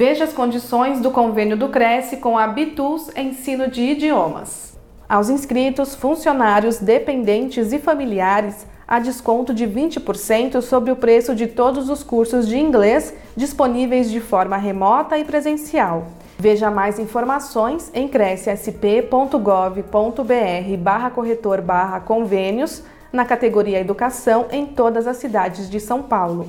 Veja as condições do convênio do Cresce com a Bitus Ensino de Idiomas. Aos inscritos, funcionários, dependentes e familiares, há desconto de 20% sobre o preço de todos os cursos de inglês disponíveis de forma remota e presencial. Veja mais informações em crescsp.gov.br barra corretor barra convênios na categoria Educação em todas as cidades de São Paulo.